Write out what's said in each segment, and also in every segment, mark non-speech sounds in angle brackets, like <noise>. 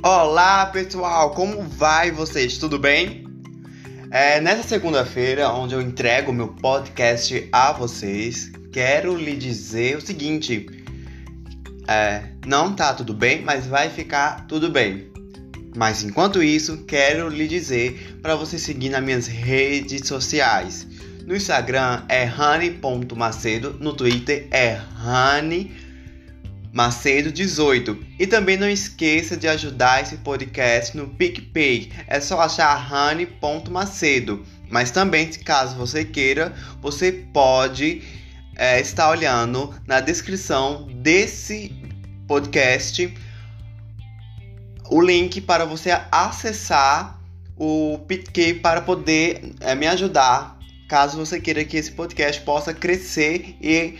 Olá pessoal, como vai vocês? Tudo bem? É, nessa segunda-feira, onde eu entrego meu podcast a vocês, quero lhe dizer o seguinte: é, não tá tudo bem, mas vai ficar tudo bem. Mas enquanto isso, quero lhe dizer para você seguir nas minhas redes sociais. No Instagram é honey.macedo, no Twitter é honey.macedo Macedo 18. E também não esqueça de ajudar esse podcast no PicPay. É só achar honey.macedo. Mas também, caso você queira, você pode é, estar olhando na descrição desse podcast o link para você acessar o PicPay para poder é, me ajudar, caso você queira que esse podcast possa crescer e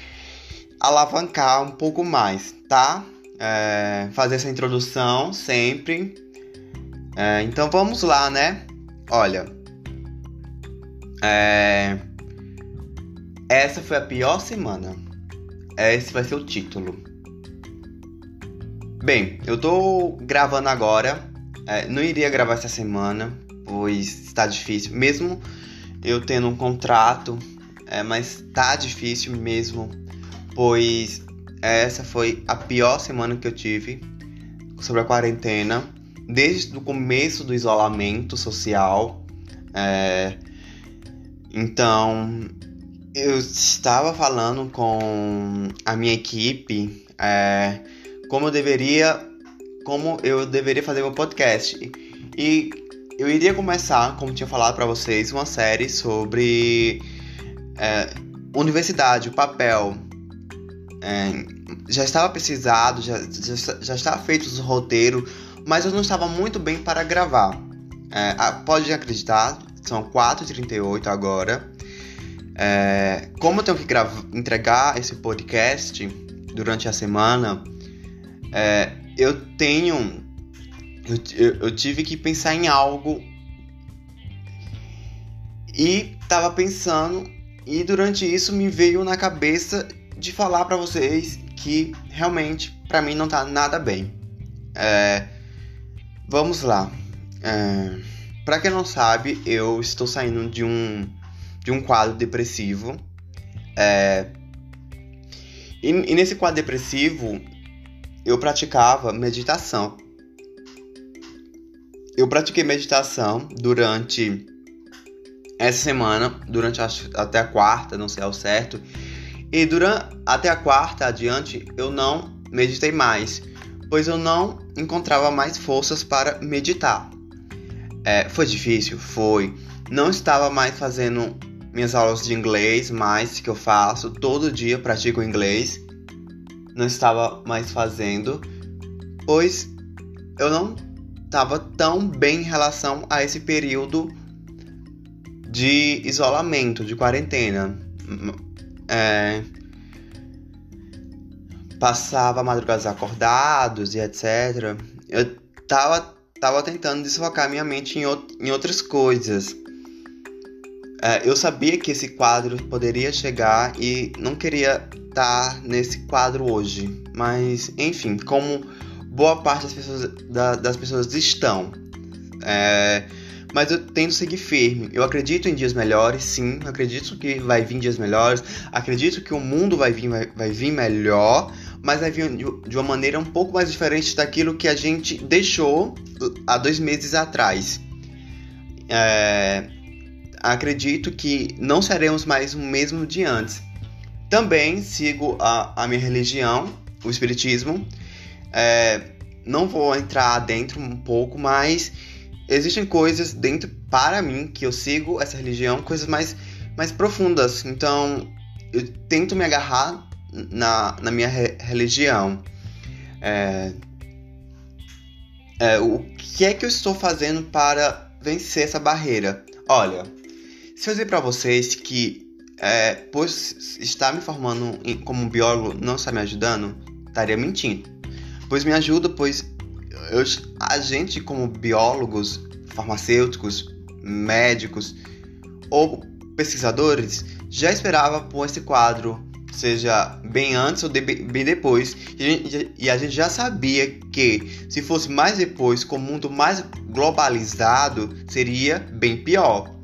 alavancar um pouco mais, tá? É, fazer essa introdução sempre. É, então vamos lá, né? Olha, é, essa foi a pior semana. Esse vai ser o título. Bem, eu tô gravando agora. É, não iria gravar essa semana, pois está difícil. Mesmo eu tendo um contrato, é, mas tá difícil mesmo pois essa foi a pior semana que eu tive sobre a quarentena, desde o começo do isolamento social. É, então, eu estava falando com a minha equipe é, como eu deveria como eu deveria fazer meu podcast e eu iria começar como tinha falado para vocês uma série sobre é, universidade o papel é, já estava pesquisado, já, já, já estava feito o roteiro, mas eu não estava muito bem para gravar. É, pode acreditar, são 4h38 agora. É, como eu tenho que entregar esse podcast durante a semana, é, eu tenho. Eu, eu, tive que pensar em algo e estava pensando, e durante isso me veio na cabeça de falar para vocês que realmente para mim não tá nada bem. É, vamos lá. É, para quem não sabe, eu estou saindo de um de um quadro depressivo. É, e, e nesse quadro depressivo eu praticava meditação. Eu pratiquei meditação durante essa semana, durante até a quarta, não sei ao certo, e durante até a quarta adiante eu não meditei mais, pois eu não encontrava mais forças para meditar. É, foi difícil, foi. Não estava mais fazendo minhas aulas de inglês, mais que eu faço todo dia pratico inglês. Não estava mais fazendo, pois eu não estava tão bem em relação a esse período de isolamento, de quarentena é, passava madrugadas acordados e etc. Eu tava, tava tentando desfocar minha mente em, em outras coisas. É, eu sabia que esse quadro poderia chegar e não queria estar tá nesse quadro hoje. Mas, enfim, como boa parte das pessoas, da, das pessoas estão. É, mas eu tento seguir firme. Eu acredito em dias melhores, sim. Acredito que vai vir dias melhores. Acredito que o mundo vai vir, vai, vai vir melhor, mas vai vir de uma maneira um pouco mais diferente daquilo que a gente deixou há dois meses atrás. É, acredito que não seremos mais o mesmo de antes. Também sigo a, a minha religião, o Espiritismo. É, não vou entrar dentro um pouco, mas existem coisas dentro, para mim, que eu sigo essa religião, coisas mais, mais profundas. Então, eu tento me agarrar na, na minha re religião. É, é, o que é que eu estou fazendo para vencer essa barreira? Olha, se eu dizer para vocês que, é, pois estar me formando como biólogo não está me ajudando, estaria mentindo. Pois me ajuda, pois eu, a gente, como biólogos, farmacêuticos, médicos ou pesquisadores, já esperava por esse quadro seja bem antes ou de, bem depois. E a, gente, e a, gente, já sabia que se fosse mais depois, com o mundo mais globalizado, seria bem pior.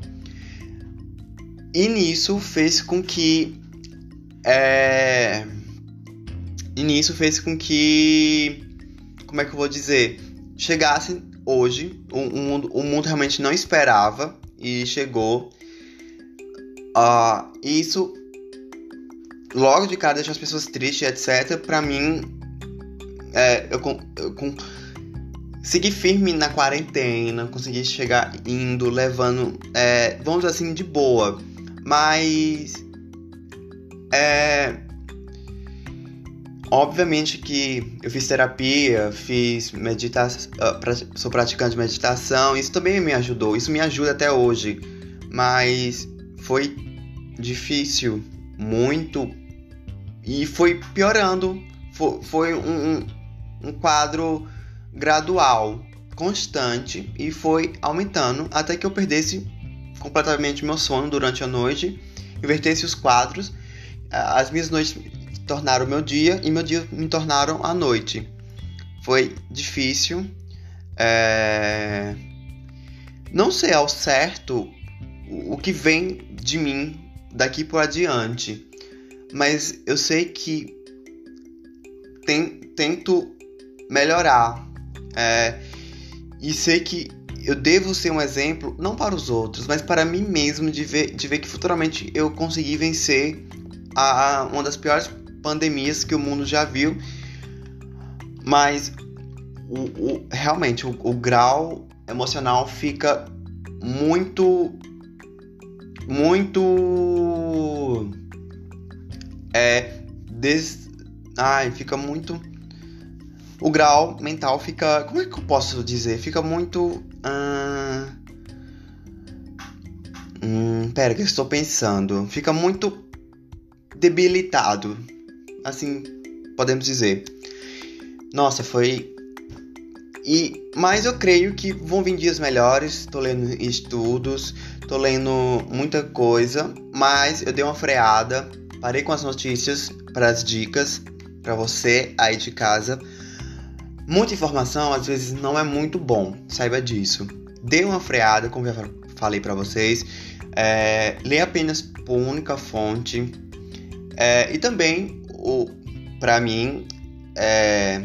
E nisso fez com que. É, e nisso fez com que. Como é que eu vou dizer? Chegasse hoje, o, mundo, o mundo realmente não esperava e chegou. Uh, isso logo de cara deixa as pessoas tristes, etc. Pra mim, é, eu, eu, eu segui firme na quarentena, consegui chegar indo, levando, é, vamos dizer assim, de boa. Mas. É. Obviamente que eu fiz terapia, fiz meditação, uh, sou praticante de meditação, isso também me ajudou, isso me ajuda até hoje, mas foi difícil, muito e foi piorando. Foi, um, um quadro gradual, constante e foi aumentando até que eu perdesse completamente meu sono durante a noite, invertesse os quadros. As minhas noites tornaram meu dia e meu dia me tornaram a noite. Foi difícil. É... Não sei ao certo o que vem de mim daqui por adiante mas eu sei que tem, tento melhorar. É, e sei que eu devo ser um exemplo, não para os outros, mas para mim mesmo, de ver, de ver que futuramente eu consegui vencer a, a uma das piores pandemias que o mundo já viu. Mas o, o realmente o, o grau emocional fica muito. Muito é des... ai, fica muito o grau mental fica, como é que eu posso dizer? Fica muito hum, hum, pera que eu estou pensando. Fica muito debilitado. Assim, podemos dizer. Nossa, foi e mas eu creio que vão vir dias melhores. Tô lendo estudos, tô lendo muita coisa, mas eu dei uma freada Parei com as notícias para as dicas para você aí de casa. Muita informação às vezes não é muito bom, saiba disso. Dê uma freada, como eu falei para vocês. É, apenas por única fonte. É, e também, o, para mim, é,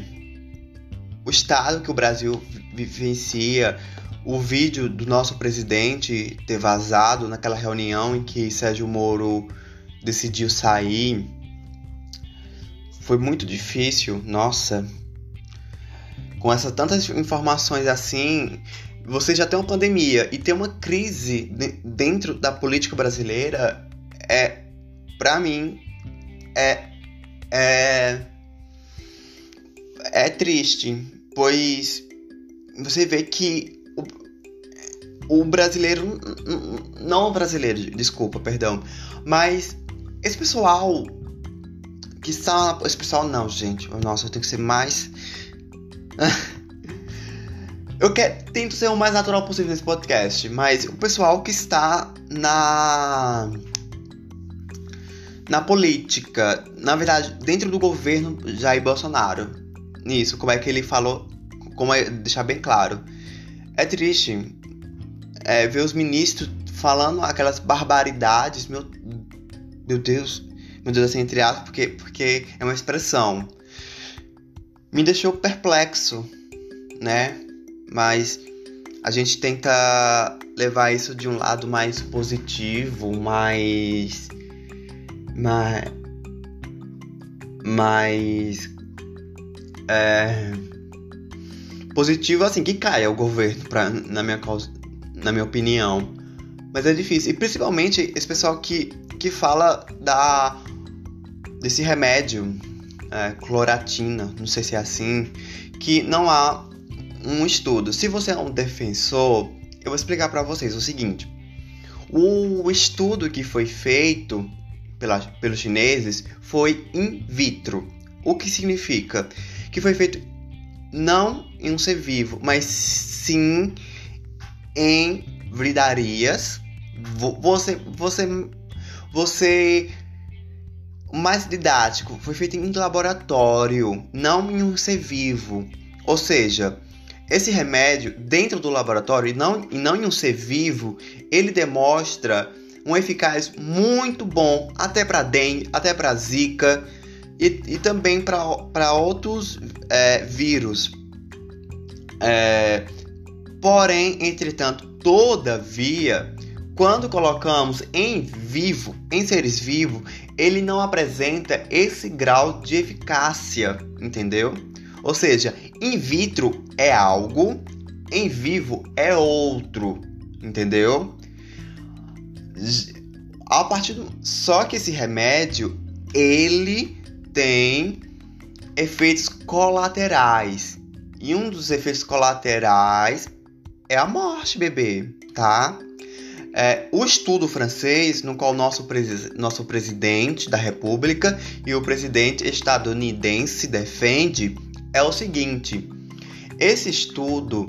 o estado que o Brasil vivencia, o vídeo do nosso presidente ter vazado naquela reunião em que Sérgio Moro decidiu sair. Foi muito difícil, nossa. Com essas tantas informações assim, você já tem uma pandemia e ter uma crise dentro da política brasileira é, para mim, é, é, é triste, pois você vê que o, o brasileiro, não o brasileiro, desculpa, perdão, mas esse pessoal que está. Esse pessoal não, gente. Nossa, eu tenho que ser mais. <laughs> eu quero, tento ser o mais natural possível nesse podcast, mas o pessoal que está na. Na política, na verdade, dentro do governo Jair Bolsonaro. Nisso, como é que ele falou, como é deixar bem claro. É triste é, ver os ministros falando aquelas barbaridades, meu meu Deus, meu Deus, assim, entre aspas, porque, porque é uma expressão. Me deixou perplexo, né? Mas a gente tenta levar isso de um lado mais positivo, mais. Mais. mais. É, positivo, assim, que caia o governo, pra, na, minha causa, na minha opinião. Mas é difícil. E principalmente esse pessoal que que fala da desse remédio, é, cloratina, não sei se é assim, que não há um estudo. Se você é um defensor, eu vou explicar para vocês o seguinte: o estudo que foi feito pela, pelos chineses foi in vitro. O que significa que foi feito não em um ser vivo, mas sim em vidarias. Você, você você mais didático, foi feito em laboratório, não em um ser vivo. Ou seja, esse remédio dentro do laboratório e não, e não em um ser vivo, ele demonstra um eficaz muito bom até para dengue, até para zika e, e também para outros é, vírus. É, porém, entretanto, todavia, quando colocamos em vivo, em seres vivos, ele não apresenta esse grau de eficácia, entendeu? Ou seja, in vitro é algo, em vivo é outro, entendeu? A partir do... só que esse remédio ele tem efeitos colaterais. E um dos efeitos colaterais é a morte, bebê, tá? É, o estudo francês, no qual nosso, presi nosso presidente da República e o presidente estadunidense defende, é o seguinte: esse estudo,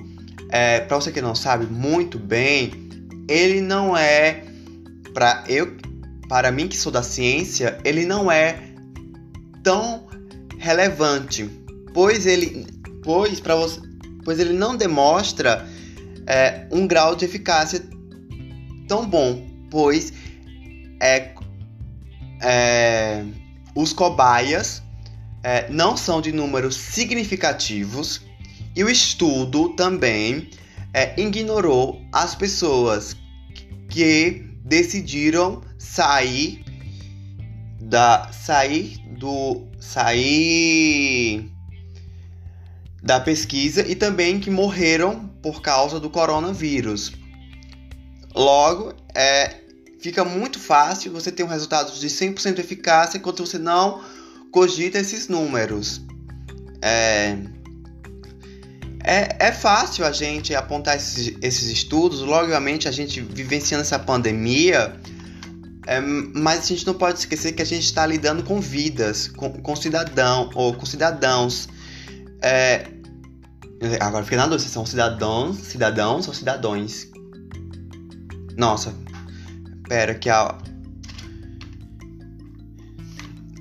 é, para você que não sabe muito bem, ele não é para eu, para mim que sou da ciência, ele não é tão relevante, pois ele, pois para você, pois ele não demonstra é, um grau de eficácia tão bom, pois é, é os cobaias é, não são de números significativos e o estudo também é, ignorou as pessoas que decidiram sair da sair do sair da pesquisa e também que morreram por causa do coronavírus. Logo, é, fica muito fácil você ter um resultado de 100% de eficácia enquanto você não cogita esses números. É, é, é fácil a gente apontar esses, esses estudos, logicamente a gente vivenciando essa pandemia, é, mas a gente não pode esquecer que a gente está lidando com vidas, com, com cidadão ou com cidadãos. É, agora fiquei na dúvida são cidadãos, cidadãos ou cidadãos. Nossa, pera que a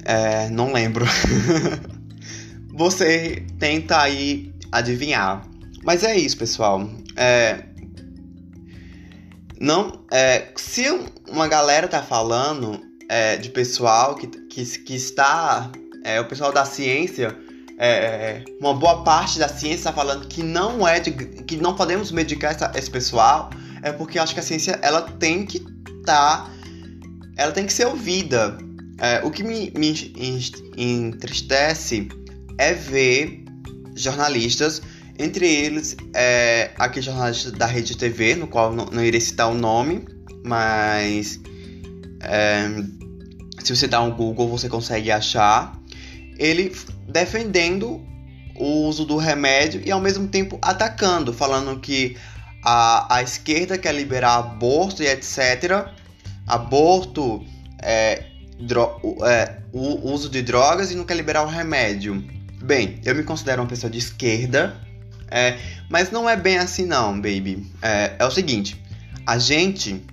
é, não lembro. <laughs> Você tenta aí adivinhar. Mas é isso, pessoal. É, não, é, se uma galera tá falando é, de pessoal que, que, que está. É, o pessoal da ciência. É, uma boa parte da ciência está falando que não é de, que não podemos medicar essa, esse pessoal é porque eu acho que a ciência ela tem que estar tá, ela tem que ser ouvida é, o que me, me entristece é ver jornalistas, entre eles é, aquele jornalista da Rede TV, no qual não, não irei citar o nome, mas é, se você dá um Google você consegue achar, ele defendendo o uso do remédio e ao mesmo tempo atacando, falando que a, a esquerda quer liberar aborto e etc. Aborto é, é, o uso de drogas e não quer liberar o remédio. Bem, eu me considero uma pessoa de esquerda, é, mas não é bem assim não, baby. É, é o seguinte, a gente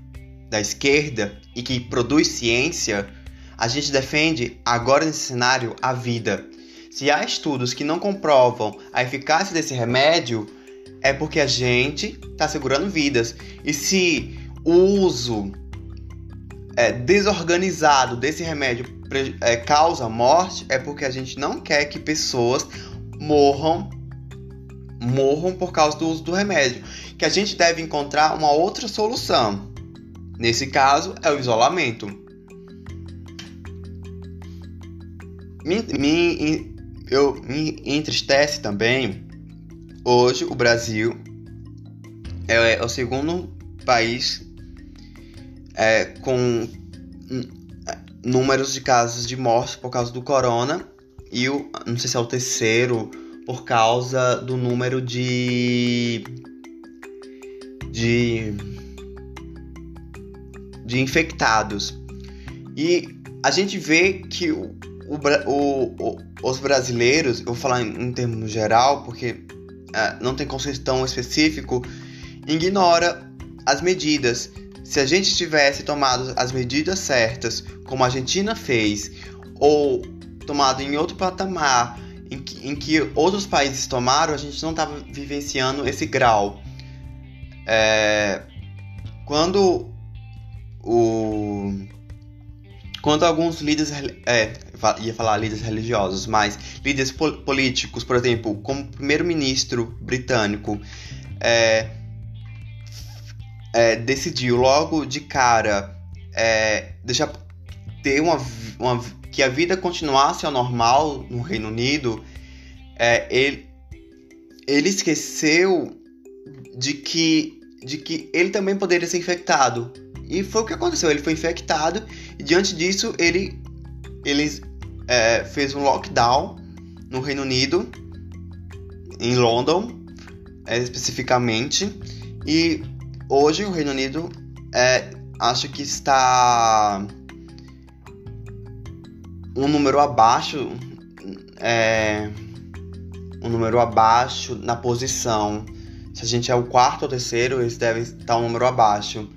da esquerda e que produz ciência, a gente defende agora nesse cenário a vida. Se há estudos que não comprovam a eficácia desse remédio, é porque a gente está segurando vidas. E se o uso é, desorganizado desse remédio é, causa morte, é porque a gente não quer que pessoas morram morram por causa do uso do remédio. Que a gente deve encontrar uma outra solução. Nesse caso, é o isolamento. Me, me, eu, me entristece também. Hoje, o Brasil é, é o segundo país é, com números de casos de morte por causa do corona e o não sei se é o terceiro por causa do número de de de infectados. E a gente vê que o, o, o, os brasileiros, eu vou falar em, em termos geral porque é, não tem conceito tão específico, ignora as medidas se a gente tivesse tomado as medidas certas, como a Argentina fez, ou tomado em outro patamar em que, em que outros países tomaram, a gente não estava vivenciando esse grau. É, quando o quando alguns líderes é, ia falar líderes religiosos, mas líderes políticos, por exemplo, como o primeiro-ministro britânico, é, é, decidiu logo de cara é, deixar ter uma, uma, que a vida continuasse ao normal no Reino Unido, é, ele, ele esqueceu de que, de que ele também poderia ser infectado. E foi o que aconteceu. Ele foi infectado e diante disso ele, ele é, fez um lockdown no Reino Unido, em London, é, especificamente. E hoje o Reino Unido é, acho que está um número abaixo é, um número abaixo na posição. Se a gente é o quarto ou terceiro, eles devem estar um número abaixo.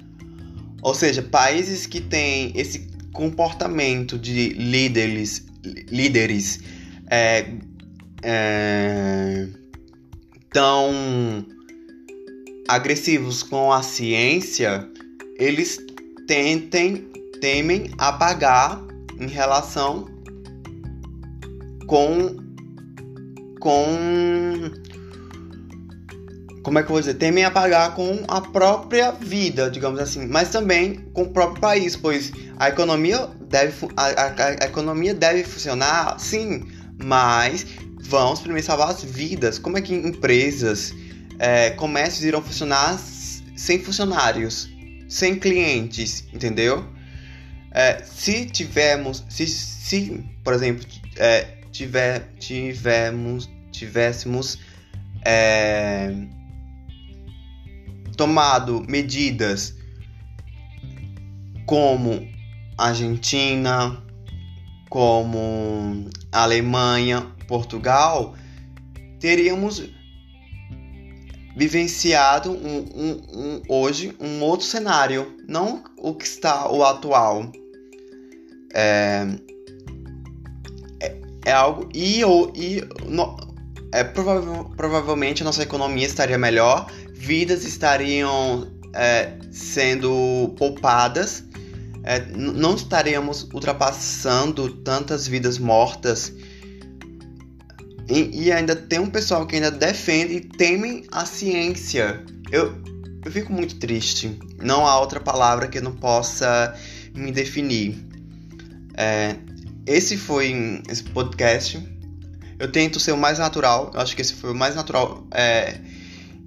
Ou seja, países que têm esse comportamento de líderes, líderes é, é, tão agressivos com a ciência, eles tentem, temem apagar em relação com com como é que eu vou dizer, temem apagar com a própria vida, digamos assim, mas também com o próprio país, pois a economia deve a, a, a economia deve funcionar, sim, mas vamos primeiro salvar as vidas. Como é que empresas, é, comércios irão funcionar sem funcionários, sem clientes, entendeu? É, se tivermos, se, se por exemplo, é, tiver, tivemos, tivéssemos é, tomado medidas como Argentina, como Alemanha, Portugal, teríamos vivenciado um, um, um, hoje um outro cenário, não o que está o atual. É, é, é algo e, e no, é, provável, provavelmente a nossa economia estaria melhor, vidas estariam é, sendo poupadas, é, não estaríamos ultrapassando tantas vidas mortas e, e, ainda tem um pessoal que ainda defende e teme a ciência. Eu, eu fico muito triste. Não há outra palavra que não possa me definir. É, esse foi esse podcast. Eu tento ser o mais natural. Eu acho que esse foi o mais natural é,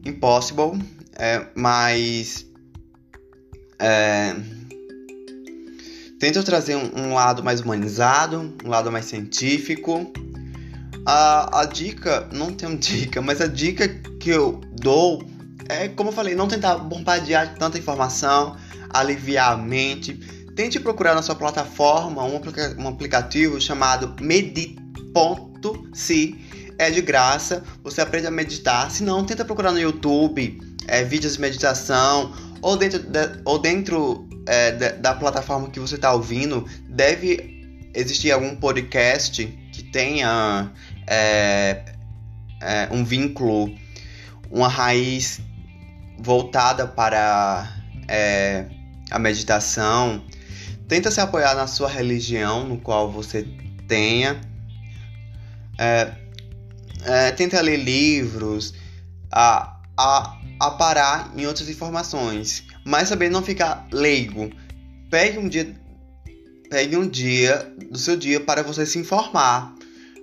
impossible. É, mas. É, tento trazer um, um lado mais humanizado, um lado mais científico. A, a dica, não tenho <laughs> dica, mas a dica que eu dou é, como eu falei, não tentar bombardear tanta informação, aliviar a mente. Tente procurar na sua plataforma um, aplica um aplicativo chamado Medit.se. É de graça, você aprende a meditar. Se não, tenta procurar no YouTube é, vídeos de meditação ou dentro, de, ou dentro é, de, da plataforma que você está ouvindo, deve existir algum podcast que tenha é, é, um vínculo, uma raiz voltada para é, a meditação. Tenta se apoiar na sua religião, no qual você tenha. É, é, tenta ler livros, a, a, a parar em outras informações, mas também não ficar leigo. Pegue um dia, pegue um dia do seu dia para você se informar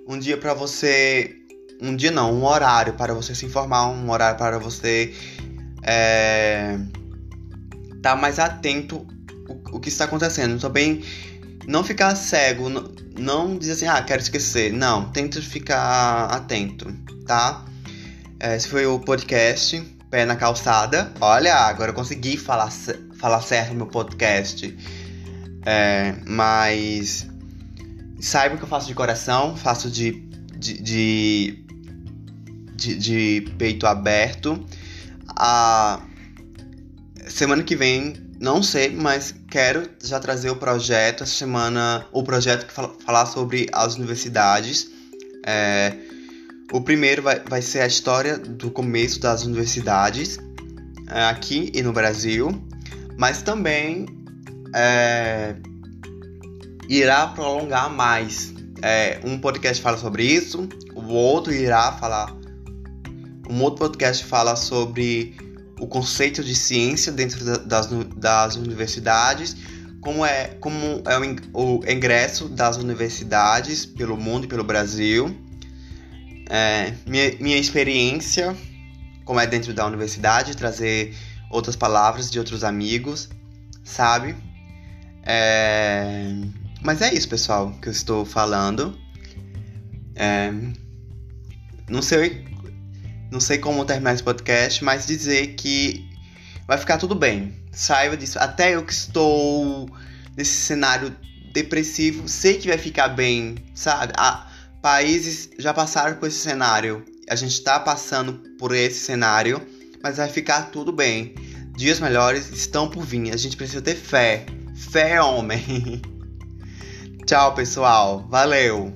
um dia para você. Um dia não, um horário para você se informar, um horário para você é, tá mais atento o, o que está acontecendo. Também não ficar cego, não, não dizer assim, ah, quero esquecer. Não, tenta ficar atento, tá? Esse foi o podcast Pé na Calçada. Olha, agora eu consegui falar, falar certo no meu podcast. É, mas Saiba que eu faço de coração, faço de, de, de, de, de peito aberto. A semana que vem, não sei, mas quero já trazer o projeto essa semana, o projeto que fala, falar sobre as universidades. É, o primeiro vai, vai ser a história do começo das universidades é, aqui e no Brasil, mas também é, irá prolongar mais. É, um podcast fala sobre isso, o outro irá falar. Um outro podcast fala sobre o conceito de ciência dentro das, das universidades, como é, como é o, ingresso das universidades pelo mundo e pelo Brasil, é, minha, minha experiência, como é dentro da universidade, trazer outras palavras de outros amigos, sabe? É, mas é isso, pessoal, que eu estou falando. É, não sei não sei como terminar esse podcast, mas dizer que vai ficar tudo bem. Saiba disso. Até eu que estou nesse cenário depressivo, sei que vai ficar bem, sabe? Ah, países já passaram por esse cenário. A gente está passando por esse cenário, mas vai ficar tudo bem. Dias melhores estão por vir. A gente precisa ter fé. Fé, homem. <laughs> Tchau, pessoal. Valeu.